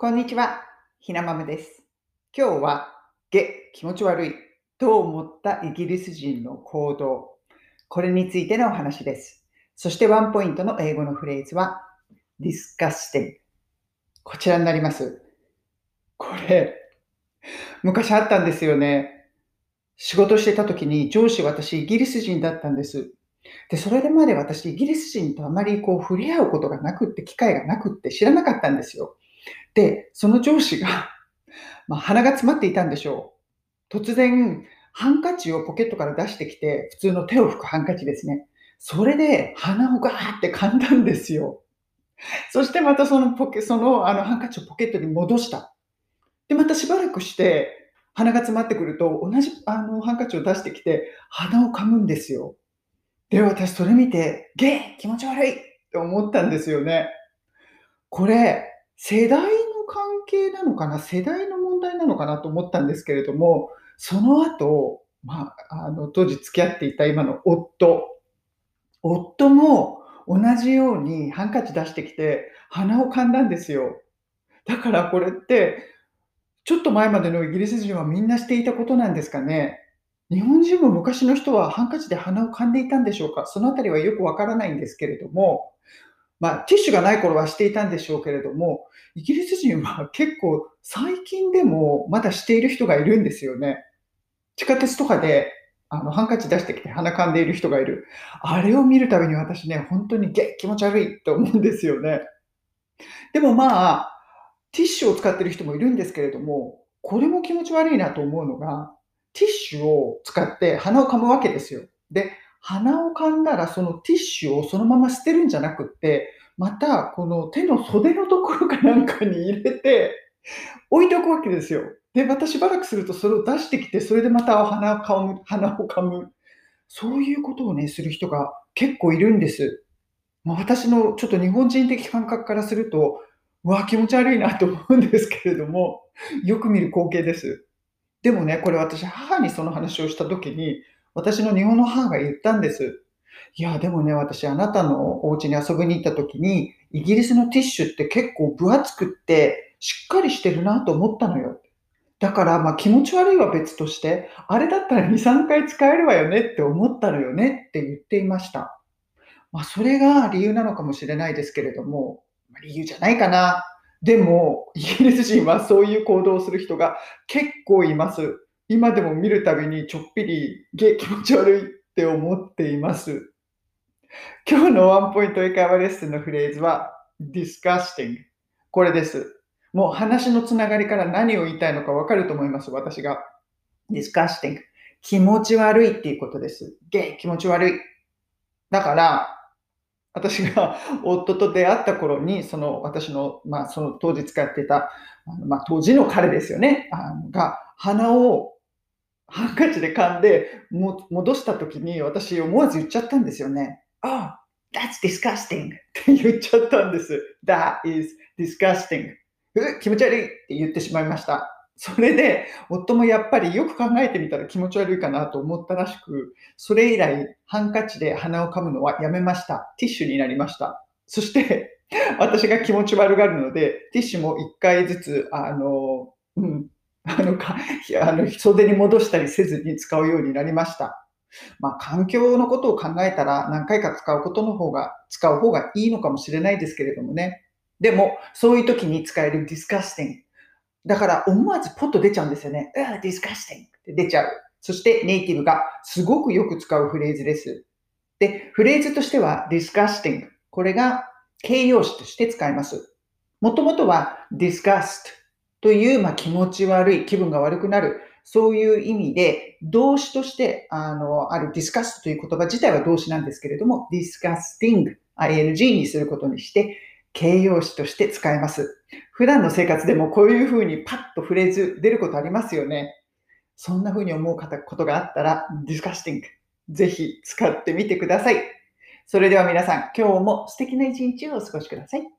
こんにちは、ひなまめです。今日は、げ、気持ち悪いと思ったイギリス人の行動。これについてのお話です。そしてワンポイントの英語のフレーズは、disgusting。こちらになります。これ、昔あったんですよね。仕事してた時に上司私イギリス人だったんです。で、それまで私イギリス人とあまりこう触れ合うことがなくって、機会がなくって知らなかったんですよ。で、その上司が、まあ、鼻が詰まっていたんでしょう。突然、ハンカチをポケットから出してきて、普通の手を拭くハンカチですね。それで鼻をガーって噛んだんですよ。そしてまたそのポケ、そのあのハンカチをポケットに戻した。で、またしばらくして、鼻が詰まってくると、同じあのハンカチを出してきて、鼻を噛むんですよ。で、私それ見て、ゲー気持ち悪いって思ったんですよね。これ、世代関係なのかな、世代の問題なのかなと思ったんですけれども、その後、まあ、あの当時付き合っていた今の夫、夫も同じようにハンカチ出してきて鼻をかんだんですよ。だからこれって、ちょっと前までのイギリス人はみんなしていたことなんですかね？日本人も昔の人はハンカチで鼻をかんでいたんでしょうか？そのあたりはよくわからないんですけれども、まあ、ティッシュがない頃はしていたんでしょうけれども、イギリス人は結構最近でもまだしている人がいるんですよね。地下鉄とかであのハンカチ出してきて鼻かんでいる人がいる。あれを見るたびに私ね、本当にげ気持ち悪いと思うんですよね。でもまあ、ティッシュを使っている人もいるんですけれども、これも気持ち悪いなと思うのが、ティッシュを使って鼻をかむわけですよ。で、鼻をかんだらそのティッシュをそのまま捨てるんじゃなくって、またこの手の袖のところかなんかに入れて置いておくわけですよ。で、またしばらくするとそれを出してきて、それでまた鼻をかむ、鼻をかむ。そういうことをね、する人が結構いるんです。ま、私のちょっと日本人的感覚からすると、うわ、気持ち悪いなと思うんですけれども、よく見る光景です。でもね、これ私、母にその話をしたときに、私の日本の母が言ったんです。いや、でもね、私、あなたのお家に遊びに行った時に、イギリスのティッシュって結構分厚くって、しっかりしてるなと思ったのよ。だから、まあ気持ち悪いは別として、あれだったら2、3回使えるわよねって思ったのよねって言っていました。まあそれが理由なのかもしれないですけれども、理由じゃないかな。でも、イギリス人はそういう行動をする人が結構います。今でも見るたびにちょっぴり気持ち悪いって思っています。今日のワンポイント英会話レッスンのフレーズは disgusting。これです。もう話のつながりから何を言いたいのかわかると思います、私が。disgusting。気持ち悪いっていうことです。ゲ気持ち悪い。だから、私が 夫と出会った頃に、その私の、まあ、その当時使ってた、まあ、当時の彼ですよね、あが鼻をハンカチで噛んでも戻した時に私思わず言っちゃったんですよね。Oh, that's disgusting! って言っちゃったんです。That is disgusting. 気持ち悪いって言ってしまいました。それで、夫もやっぱりよく考えてみたら気持ち悪いかなと思ったらしく、それ以来、ハンカチで鼻を噛むのはやめました。ティッシュになりました。そして、私が気持ち悪がるので、ティッシュも1回ずつ、あの、うん、あの、かあの袖に戻したりせずに使うようになりました。まあ、環境のことを考えたら何回か使うことの方が、使う方がいいのかもしれないですけれどもね。でも、そういう時に使える disgusting。だから思わずポッと出ちゃうんですよね。うわ、disgusting って出ちゃう。そしてネイティブがすごくよく使うフレーズです。で、フレーズとしては disgusting。これが形容詞として使います。もともとは disgust という、まあ、気持ち悪い、気分が悪くなる、そういう意味で、動詞として、あの、ある discuss という言葉自体は動詞なんですけれども、disgusting、ing にすることにして、形容詞として使えます。普段の生活でもこういうふうにパッとフレーズ出ることありますよね。そんな風に思うことがあったら、disgusting。ぜひ使ってみてください。それでは皆さん、今日も素敵な一日をお過ごしください。